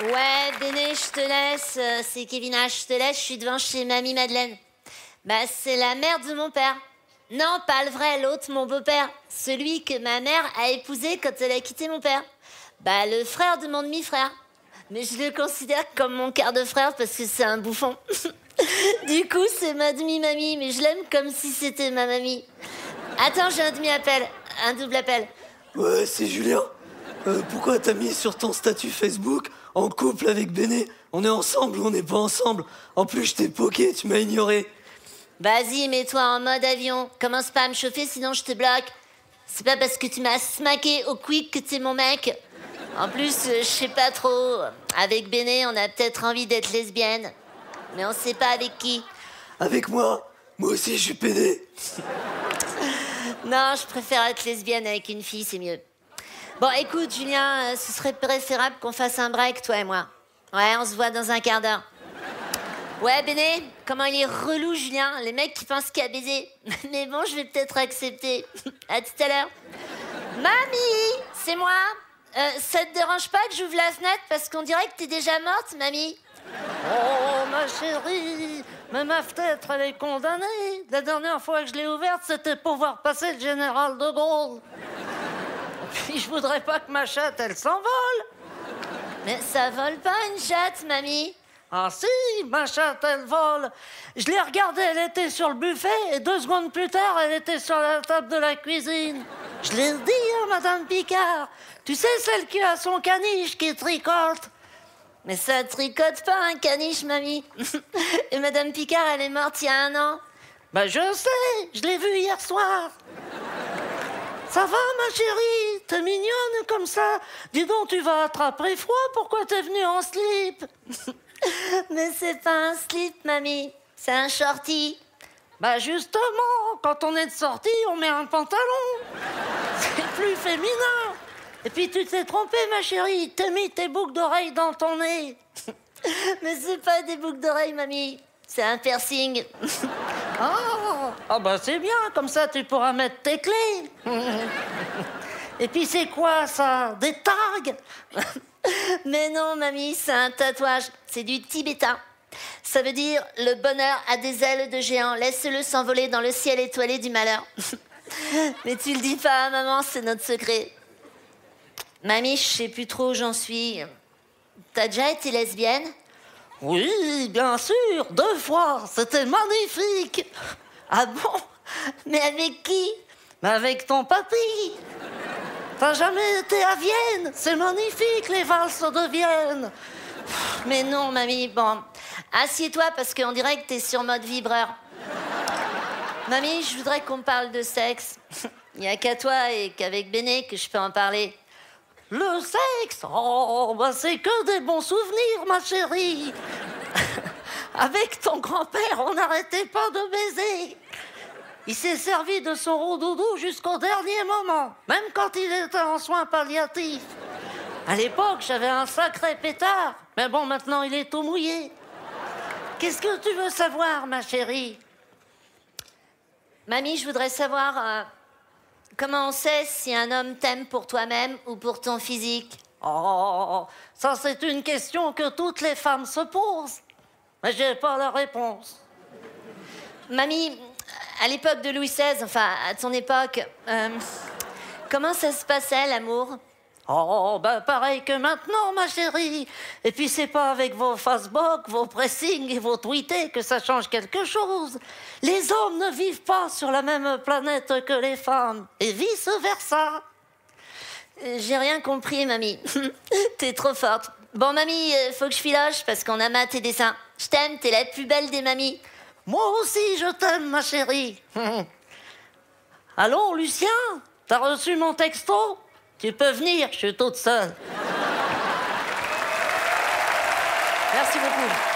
Ouais, Béné, je te laisse. Euh, C'est Kevin H. Je te laisse. Je suis devant chez Mamie Madeleine. Bah, c'est la mère de mon père. Non, pas le vrai, l'autre, mon beau-père. Celui que ma mère a épousé quand elle a quitté mon père. Bah, le frère de mon demi-frère. Mais je le considère comme mon quart de frère parce que c'est un bouffon. du coup, c'est ma demi-mamie, mais je l'aime comme si c'était ma mamie. Attends, j'ai un demi-appel. Un double appel. Ouais, c'est Julien. Euh, pourquoi t'as mis sur ton statut Facebook en couple avec Béné On est ensemble ou on n'est pas ensemble En plus, je t'ai poqué, tu m'as ignoré. Vas-y, mets-toi en mode avion. Commence pas à me chauffer, sinon je te bloque. C'est pas parce que tu m'as smacké au quick que t'es mon mec. En plus, euh, je sais pas trop. Avec Béné, on a peut-être envie d'être lesbienne. Mais on sait pas avec qui. Avec moi Moi aussi, je suis pédé. Non, je préfère être lesbienne avec une fille, c'est mieux. Bon, écoute, Julien, euh, ce serait préférable qu'on fasse un break, toi et moi. Ouais, on se voit dans un quart d'heure. Ouais, Béné, comment il est relou, Julien. Les mecs qui pensent qu'à baiser. Mais bon, je vais peut-être accepter. À tout à l'heure. Mamie, c'est moi. Euh, ça te dérange pas que j'ouvre la fenêtre parce qu'on dirait que t'es déjà morte, mamie? Oh, ma chérie, mais ma fenêtre, elle est condamnée. La dernière fois que je l'ai ouverte, c'était pour voir passer le général de Gaulle. Puis je voudrais pas que ma chatte, elle s'envole. Mais ça vole pas une chatte, mamie. Ah si, ma chatte, elle vole. Je l'ai regardée, elle était sur le buffet, et deux secondes plus tard, elle était sur la table de la cuisine. Je l'ai dit, hein, Madame Picard. Tu sais, celle qui a son caniche qui tricote. Mais ça tricote pas un caniche, mamie. Et Madame Picard, elle est morte il y a un an. Ben je sais, je l'ai vue hier soir. Ça va, ma chérie? T'es mignonne comme ça. Dis donc, tu vas attraper froid. Pourquoi t'es venue en slip Mais c'est pas un slip, mamie. C'est un shorty. Bah justement, quand on est de sortie, on met un pantalon. C'est plus féminin. Et puis tu t'es trompée, ma chérie. T'as mis tes boucles d'oreilles dans ton nez. Mais c'est pas des boucles d'oreilles, mamie. C'est un piercing. Ah, ah bah c'est bien, comme ça tu pourras mettre tes clés. Et puis c'est quoi ça? Des tags Mais non, mamie, c'est un tatouage. C'est du tibétain. Ça veut dire le bonheur a des ailes de géant. Laisse-le s'envoler dans le ciel étoilé du malheur. Mais tu le dis pas maman, c'est notre secret. Mamie, je sais plus trop où j'en suis. T'as déjà été lesbienne? Oui, bien sûr, deux fois. C'était magnifique. Ah bon? Mais avec qui? Avec ton papy. T'as jamais été à Vienne? C'est magnifique, les valses de Vienne. Mais non, mamie, bon. Assieds-toi parce qu'on dirait que t'es sur mode vibreur. Mamie, je voudrais qu'on parle de sexe. Il n'y a qu'à toi et qu'avec Béné que je peux en parler. Le sexe? Oh, bah c'est que des bons souvenirs, ma chérie. Avec ton grand-père, on n'arrêtait pas de baiser. Il s'est servi de son roux-doudou jusqu'au dernier moment, même quand il était en soins palliatifs. À l'époque, j'avais un sacré pétard, mais bon, maintenant il est tout mouillé. Qu'est-ce que tu veux savoir, ma chérie? Mamie, je voudrais savoir euh, comment on sait si un homme t'aime pour toi-même ou pour ton physique? Oh, ça c'est une question que toutes les femmes se posent. Mais j'ai pas la réponse. Mamie, à l'époque de Louis XVI, enfin à ton époque, euh, comment ça se passait l'amour? Oh, ben pareil que maintenant, ma chérie. Et puis c'est pas avec vos Facebook, vos pressings et vos tweetés que ça change quelque chose. Les hommes ne vivent pas sur la même planète que les femmes, et vice versa. J'ai rien compris, mamie. t'es trop forte. Bon, mamie, euh, faut que je filoche parce qu'on a tes dessins. Je t'aime, t'es la plus belle des mamies. Moi aussi, je t'aime, ma chérie. Allô, Lucien T'as reçu mon texto? Tu peux venir, je suis toute seule. Merci beaucoup.